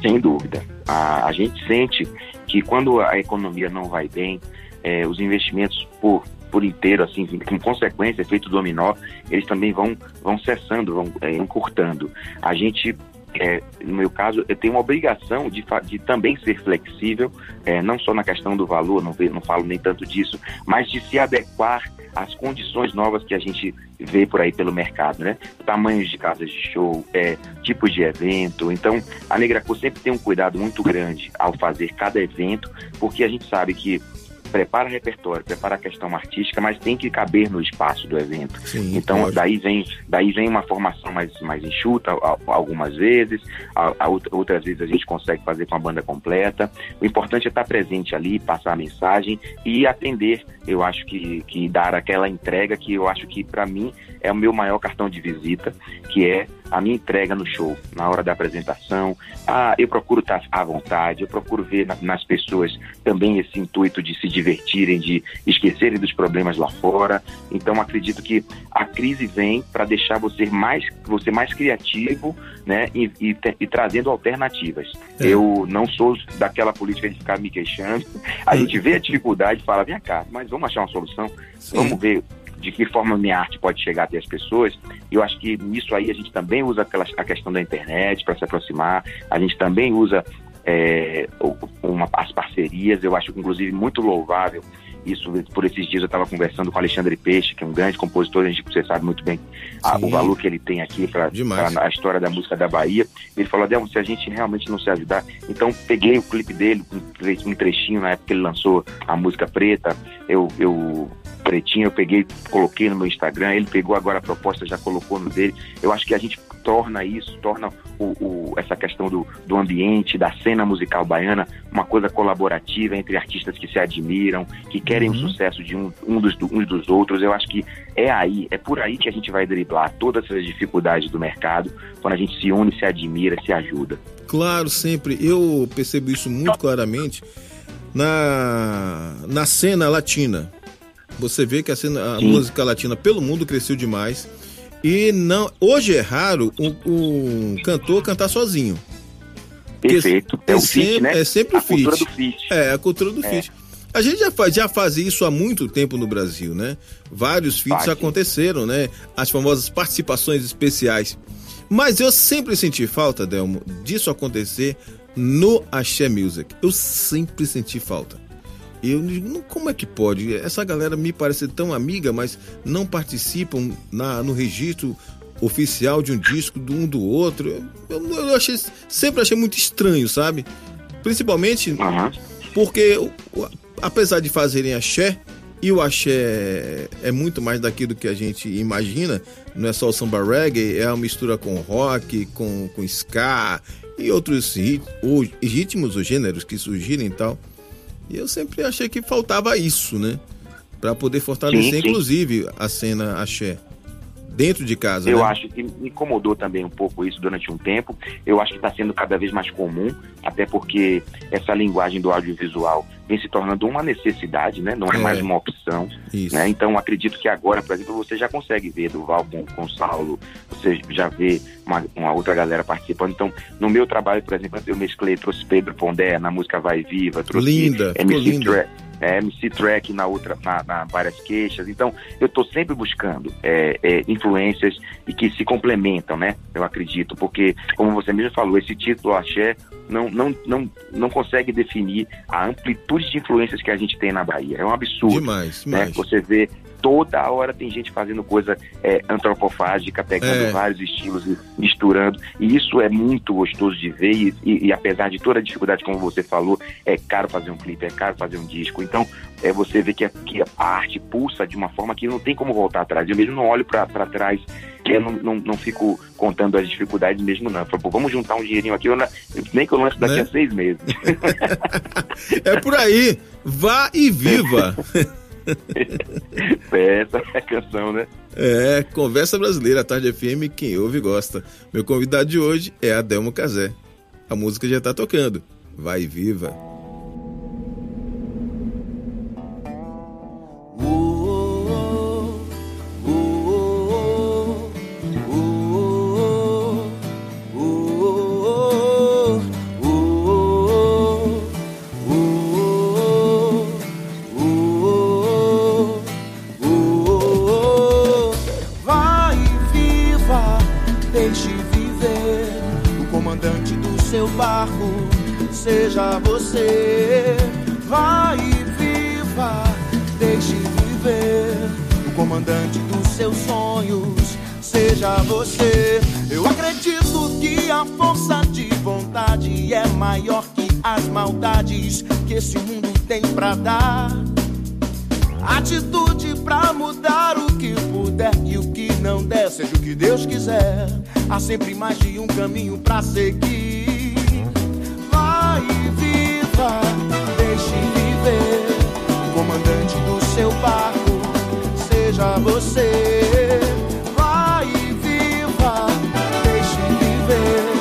Sem dúvida. A, a gente sente que quando a economia não vai bem, é, os investimentos por, por inteiro, assim, com consequência, efeito dominó, eles também vão, vão cessando, vão é, encurtando. A gente é, no meu caso, eu tenho uma obrigação de, de também ser flexível, é, não só na questão do valor, não, não falo nem tanto disso, mas de se adequar às condições novas que a gente vê por aí pelo mercado, né? Tamanhos de casas de show, é, tipos de evento. Então, a Negracor sempre tem um cuidado muito grande ao fazer cada evento, porque a gente sabe que prepara repertório, prepara a questão artística, mas tem que caber no espaço do evento. Sim, então pode. daí vem, daí vem uma formação mais, mais enxuta algumas vezes, a, a outra- outras vezes a gente consegue fazer com a banda completa. O importante é estar presente ali, passar a mensagem e atender. Eu acho que, que dar aquela entrega que eu acho que para mim é o meu maior cartão de visita, que é a minha entrega no show, na hora da apresentação. Ah, eu procuro estar à vontade, eu procuro ver na, nas pessoas também esse intuito de se divertirem, de esquecerem dos problemas lá fora. Então acredito que a crise vem para deixar você mais, você mais criativo, né, e, e, e trazendo alternativas. É. Eu não sou daquela política de ficar me queixando. A gente vê a dificuldade, e fala, vem cá, mas vamos achar uma solução, Sim. vamos ver de que forma a minha arte pode chegar até as pessoas. Eu acho que nisso aí a gente também usa a questão da internet para se aproximar, a gente também usa é, uma, as parcerias, eu acho inclusive muito louvável isso. Por esses dias eu estava conversando com o Alexandre Peixe, que é um grande compositor, a gente, você sabe muito bem a, o valor que ele tem aqui para a história da música da Bahia. Ele falou, Adelmo, se a gente realmente não se ajudar, então peguei o clipe dele, um trechinho na época que ele lançou a música preta, eu, eu pretinho, eu peguei, coloquei no meu Instagram, ele pegou agora a proposta, já colocou no dele. Eu acho que a gente torna isso, torna o, o, essa questão do, do ambiente, da cena musical baiana, uma coisa colaborativa entre artistas que se admiram, que querem uhum. o sucesso de um, um dos, uns dos outros. Eu acho que é aí, é por aí que a gente vai driblar todas essas dificuldades do mercado, quando a gente se une, se admira, se ajuda. Claro, sempre. Eu percebo isso muito claramente na, na cena latina. Você vê que a, cena, a música latina pelo mundo cresceu demais. E não, hoje é raro um, um cantor cantar sozinho. Perfeito. É, é, sempre, né? é sempre a feat. cultura do feat. É, a cultura do é. feat. A gente já, faz, já fazia isso há muito tempo no Brasil, né? Vários feats aconteceram, né? As famosas participações especiais. Mas eu sempre senti falta, Delmo, disso acontecer no Axé Music. Eu sempre senti falta. Eu digo, como é que pode? Essa galera me parece tão amiga, mas não participam na, no registro oficial de um disco de um do outro. Eu, eu achei, sempre achei muito estranho, sabe? Principalmente uhum. porque, apesar de fazerem axé, e o axé é muito mais daquilo que a gente imagina, não é só o samba reggae, é uma mistura com rock, com, com ska e outros ritmos ou gêneros que surgirem e tal. E eu sempre achei que faltava isso, né? Para poder fortalecer, sim, sim. inclusive, a cena axé dentro de casa. Eu né? acho que me incomodou também um pouco isso durante um tempo. Eu acho que está sendo cada vez mais comum, até porque essa linguagem do audiovisual vem se tornando uma necessidade, né? Não é, é. mais uma opção. Né? Então acredito que agora, por exemplo, você já consegue ver Duval com, com Saulo, você já vê uma, uma, outra galera participando. Então, no meu trabalho, por exemplo, eu mesclei, trouxe Pedro Pondé na música Vai Viva, trouxe linda, MC linda é, MC Track na outra, na, na, várias queixas. Então, eu estou sempre buscando é, é, influências e que se complementam, né? Eu acredito, porque, como você mesmo falou, esse título Axé não, não, não, não consegue definir a amplitude de influências que a gente tem na Bahia. É um absurdo. Demais, né? demais. Você vê toda hora tem gente fazendo coisa é, antropofágica, pegando é. vários estilos e misturando. E isso é muito gostoso de ver. E, e, e, apesar de toda a dificuldade, como você falou, é caro fazer um clipe, é caro fazer um disco. Então, é você vê que a, que a arte pulsa de uma forma que não tem como voltar atrás. Eu mesmo não olho para trás que eu não, não, não, fico contando as dificuldades mesmo, não. Eu falo, vamos juntar um dinheirinho aqui, eu não, nem que eu lance daqui né? a seis meses. (laughs) é por aí. Vá e viva. (laughs) (laughs) Essa é a canção, né? É, Conversa Brasileira, Tarde FM, quem ouve gosta. Meu convidado de hoje é Adelmo Casé. A música já tá tocando. Vai viva! Seja você. Vai e viva, deixe viver. O comandante dos seus sonhos seja você. Eu acredito que a força de vontade é maior que as maldades que esse mundo tem pra dar. Atitude pra mudar o que puder e o que não der, seja o que Deus quiser. Há sempre mais de um caminho pra seguir e viva, deixe viver. Comandante do seu barco, seja você. Vai e viva, deixe viver.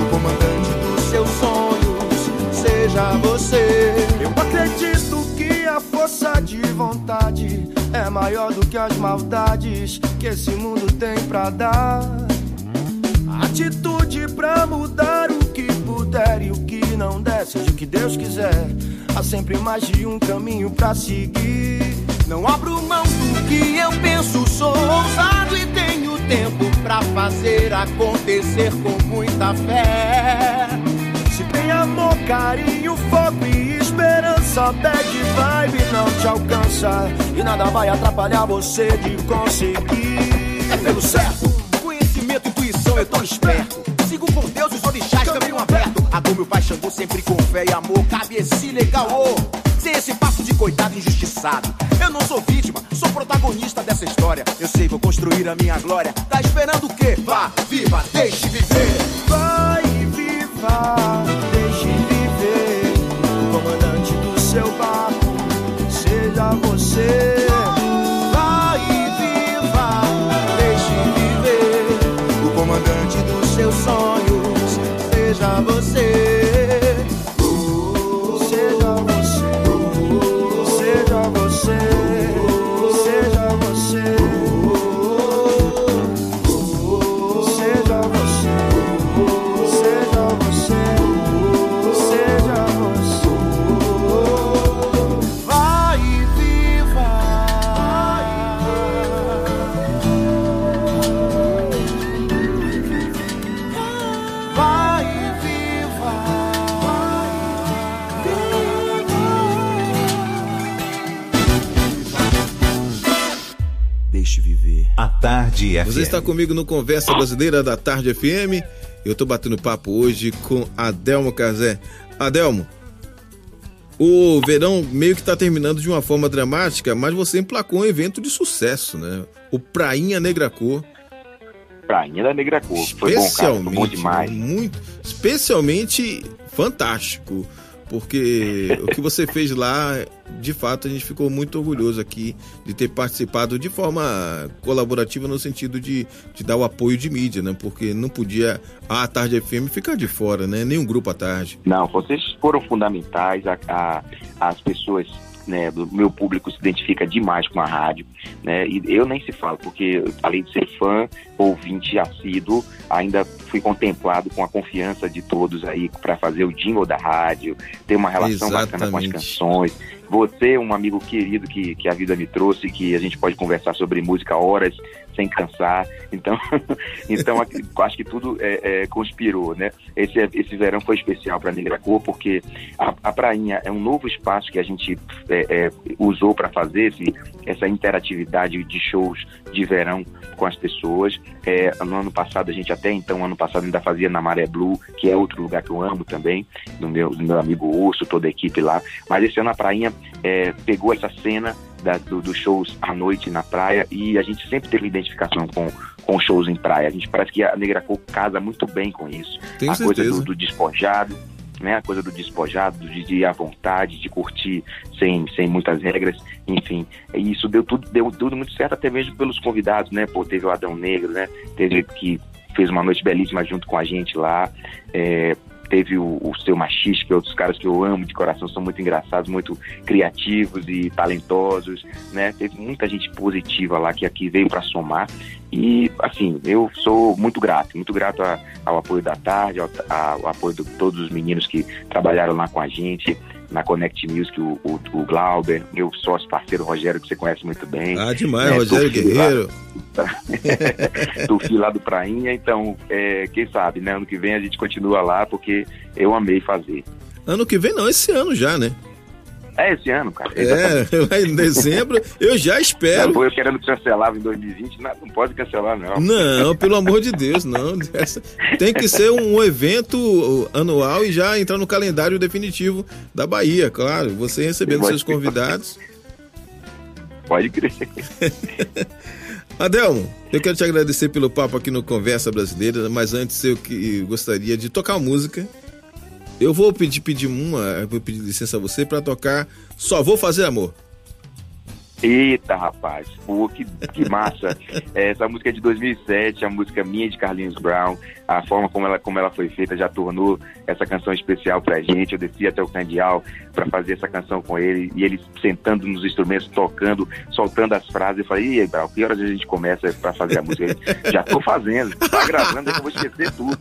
O comandante dos seus sonhos, seja você. Eu acredito que a força de vontade é maior do que as maldades que esse mundo tem pra dar. Atitude pra mudar o que puder e o que não der, seja o que Deus quiser. Há sempre mais de um caminho pra seguir. Não abro mão do que eu penso, sou ousado e tenho tempo pra fazer acontecer com muita fé. Se tem amor, carinho, fogo e esperança, bad vibe não te alcança e nada vai atrapalhar você de conseguir. É pelo certo, conhecimento, intuição, eu tô esperto. Xangô sempre com fé e amor. Cabe esse legal, ô. Sem esse papo de coitado injustiçado. Eu não sou vítima, sou protagonista dessa história. Eu sei, vou construir a minha glória. Tá esperando o quê? Vá, viva, deixe viver. Vai, viva, deixe viver. Comandante do seu barco, seja você. Vai, viva, deixe viver. O comandante dos seus sonhos, seja você. A Tarde FM. Você está comigo no Conversa Brasileira da Tarde FM. Eu tô batendo papo hoje com Adelmo Cazé. Adelmo, o verão meio que tá terminando de uma forma dramática, mas você emplacou um evento de sucesso, né? O Prainha Negra Cor. Prainha da Negra Cor. Foi bom, cara. Foi bom Especialmente, demais. muito, especialmente fantástico, porque o que você fez lá, de fato, a gente ficou muito orgulhoso aqui de ter participado de forma colaborativa no sentido de, de dar o apoio de mídia, né? Porque não podia a Tarde FM ficar de fora, né? Nem um grupo à tarde. Não, vocês foram fundamentais. A, a- as pessoas né, do meu público se identifica demais com a rádio. Né, e eu nem se falo, porque além de ser fã, ouvinte assíduo, ainda fui contemplado com a confiança de todos aí para fazer o jingle da rádio, ter uma relação bacana com as Exatamente. canções. Você, um amigo querido que, que a vida me trouxe, que a gente pode conversar sobre música horas sem cansar. Então, (laughs) então acho que tudo é, é, conspirou, né? Esse, esse verão foi especial para Negra Cor, porque a, a Prainha é um novo espaço que a gente é, é, usou para fazer esse, essa interatividade de shows de verão com as pessoas. É, no ano passado, a gente até então, ano passado, ainda fazia na Maré Blue, que é outro lugar que eu amo também, do meu, do meu amigo Urso, toda a equipe lá. Mas esse ano a Prainha é, pegou essa cena da, do, dos shows à noite na praia e a gente sempre teve identificação com, com shows em praia. A gente parece que a Negra Cor casa muito bem com isso. Tenho a coisa certeza. do, do despojado, né? A coisa do despojado, de, de ir à vontade, de curtir sem, sem muitas regras, enfim. E isso deu tudo, deu tudo muito certo, até mesmo pelos convidados, né? Pô, teve o Adão Negro, né? Teve que fez uma noite belíssima junto com a gente lá. É, teve o, o seu machista, que é outros caras que eu amo de coração, são muito engraçados, muito criativos e talentosos, né? Teve muita gente positiva lá que aqui veio para somar. E, assim, eu sou muito grato, muito grato a- ao apoio da tarde, ao, ao apoio de todos os meninos que trabalharam lá com a gente, na Connect Music, o, o, o Glauber, meu sócio parceiro Rogério, que você conhece muito bem. Ah, demais, É, Rogério lá. Guerreiro. (laughs) do filho lá do Prainha, então, é, quem sabe, né? Ano que vem a gente continua lá, porque eu amei fazer. Ano que vem não, esse ano já, né? É esse ano, cara. É, vai (laughs) em dezembro, eu já espero. eu querendo que cancelava em 2020, não, não pode cancelar, não. Não, pelo amor de Deus, não. Tem que ser um evento anual e já entrar no calendário definitivo da Bahia, claro. Você recebendo seus convidados. Pode crer. (laughs) Adelmo, eu quero te agradecer pelo papo aqui no Conversa Brasileira, mas antes eu que gostaria de tocar música. Eu vou pedir, pedir uma, vou pedir licença a você para tocar Só Vou Fazer Amor. Eita, rapaz, pô, que, que massa. (laughs) É, essa música é de 2007, a música minha de Carlinhos Brown. A forma como ela, como ela foi feita já tornou essa canção especial pra gente. Eu desci até o Candial para fazer essa canção com ele, e ele sentando nos instrumentos, tocando, soltando as frases. Eu falei, e aí, Brown, que horas a gente começa para fazer a música? Ele, já tô fazendo, tá gravando, é eu vou esquecer tudo.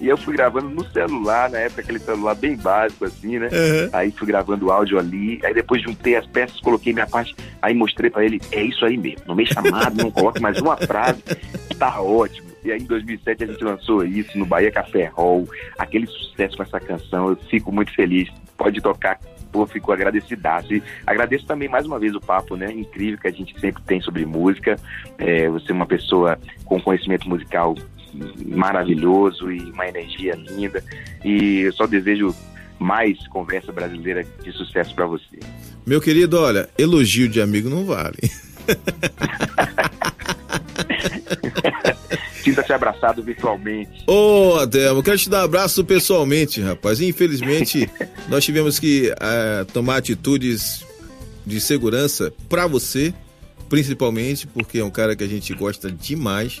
E eu fui gravando no celular, na época aquele celular bem básico, assim, né? Uhum. Aí fui gravando o áudio ali, aí depois juntei as peças, coloquei minha parte, aí mostrei pra ele, é isso aí mesmo, no meio chamado, não coloque mais uma frase, tá ótimo. E aí em 2007 a gente lançou isso no Bahia Café Hall, aquele sucesso com essa canção, eu fico muito feliz, pode tocar, pô, fico agradecidaço. E agradeço também mais uma vez o papo, né, incrível que a gente sempre tem sobre música, é, você é uma pessoa com conhecimento musical maravilhoso e uma energia linda, e eu só desejo mais conversa brasileira de sucesso para você. Meu querido, olha, elogio de amigo não vale. (laughs) Sinta-se abraçado virtualmente. Ô, Adelmo, quero te dar um abraço pessoalmente, rapaz. Infelizmente, (laughs) nós tivemos que eh, tomar atitudes de segurança pra você, principalmente porque é um cara que a gente gosta demais.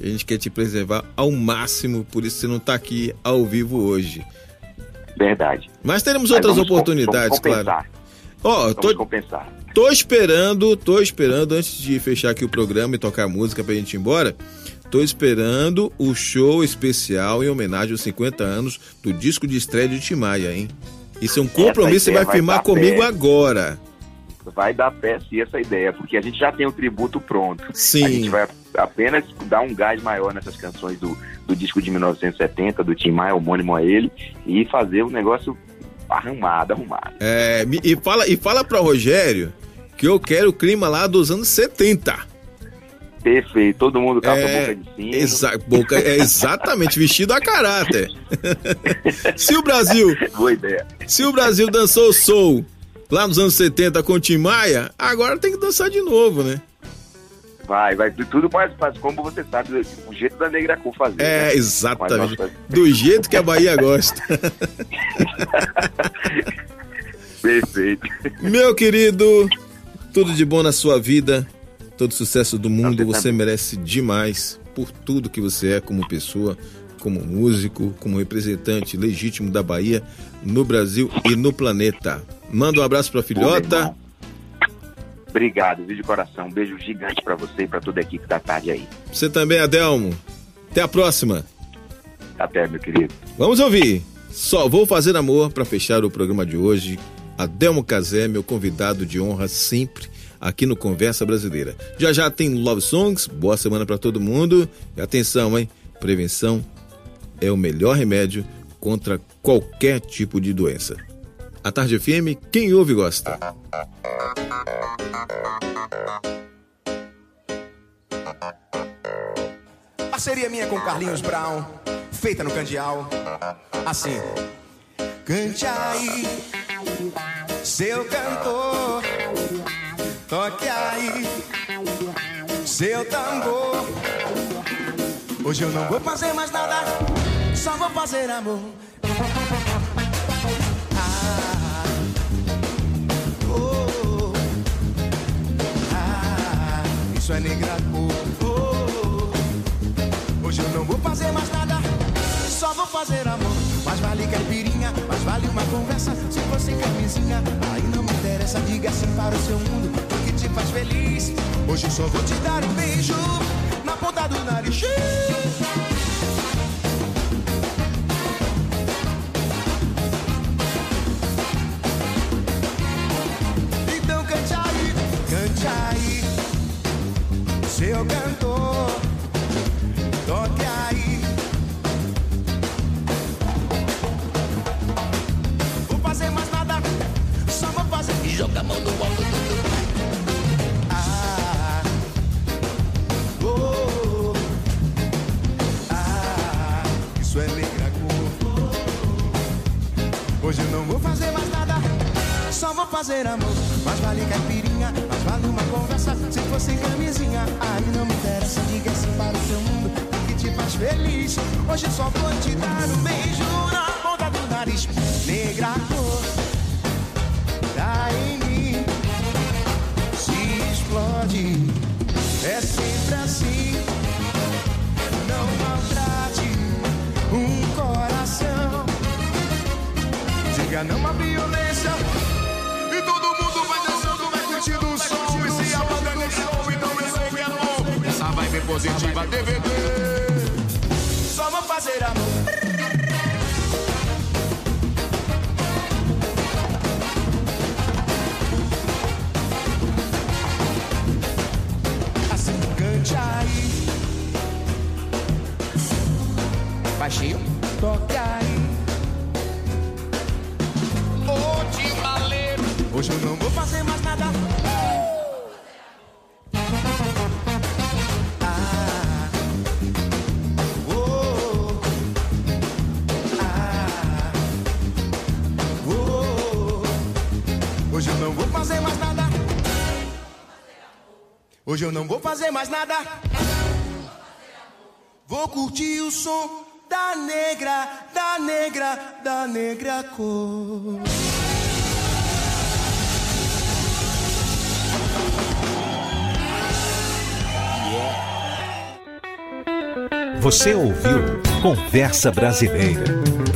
A gente quer te preservar ao máximo, por isso você não tá aqui ao vivo hoje. Verdade. Mas teremos Mas outras com- oportunidades, compensar. claro. Ó, Vamos tô, compensar. Tô esperando, tô esperando, antes de fechar aqui o programa e tocar a música pra gente ir embora, tô esperando o show especial em homenagem aos 50 anos do disco de estreia de Timaya, hein? Isso é um compromisso que você vai vai firmar comigo pé. agora. Vai dar pé sim essa ideia, porque a gente já tem o tributo pronto. Sim. A gente vai apenas dar um gás maior nessas canções do, do disco de 1970, do Tim Maia, homônimo a ele, e fazer um negócio arrumado, arrumado. É, e fala, e fala pra Rogério que eu quero o clima lá dos anos 70. Perfeito, todo mundo com a É, boca de sino. Exa boca, é exatamente, vestido a caráter. (laughs) se o Brasil Boa ideia. Se o Brasil dançou soul lá nos anos 70 com o Tim Maia, agora tem que dançar de novo, né? Vai, vai, tudo mais fácil, como você sabe, o jeito da Negra Cu fazer. É, né? exatamente. Nossa, Do jeito que a Bahia gosta. (laughs) Perfeito. Meu querido, tudo de bom na sua vida, todo sucesso do mundo. Você Você merece demais por tudo que você é como pessoa, como músico, como representante legítimo da Bahia no Brasil e no planeta. Manda um abraço meu filhota. Obrigado, de coração. Um beijo gigante pra você e pra toda a equipe da tarde aí. Você também, Adelmo. Até a próxima. Até, meu querido. Vamos ouvir. Só vou fazer amor para fechar o programa de hoje. Adelmo Casé, meu convidado de honra sempre aqui no Conversa Brasileira. Já já tem Love Songs. Boa semana para todo mundo. E atenção, hein? Prevenção é o melhor remédio contra qualquer tipo de doença. A Tarde FM, quem ouve gosta. Parceria minha com Carlinhos Brown, feita no Candial. Assim. Cante aí, seu cantor. Toque aí, seu tambor. Hoje eu não vou fazer mais nada, só vou fazer amor. Ah, oh, ah, isso é negra. Oh, Hoje eu não vou fazer mais nada, só vou fazer amor. Mas vale caipirinha, mas vale uma conversa. Se fosse camisinha, aí não me interessa. Diga assim para o seu mundo que te faz feliz. Hoje só vou te dar um beijo na ponta do nariz. Então cante aí, cante aí, seu cantor. Toque aí. Vou fazer mais nada, só vou fazer. Joga a mão no fazer amor. Mas vale caipirinha, mas vale uma conversa. Se fosse camisinha, aí não me interessa. Diga assim para o seu mundo o que te faz feliz. Hoje só vou te dar um beijo na ponta do nariz. Negra cor, em mim. explode. É sempre assim. Não maltrate um coração. Diga não à violência. Positiva DVD. Só vou fazer amor. Assim cante aí. Baixinho. Toque aí. Hoje eu não vou fazer mais nada. Vou curtir o som da negra, da negra, da negra cor. Você ouviu Conversa Brasileira.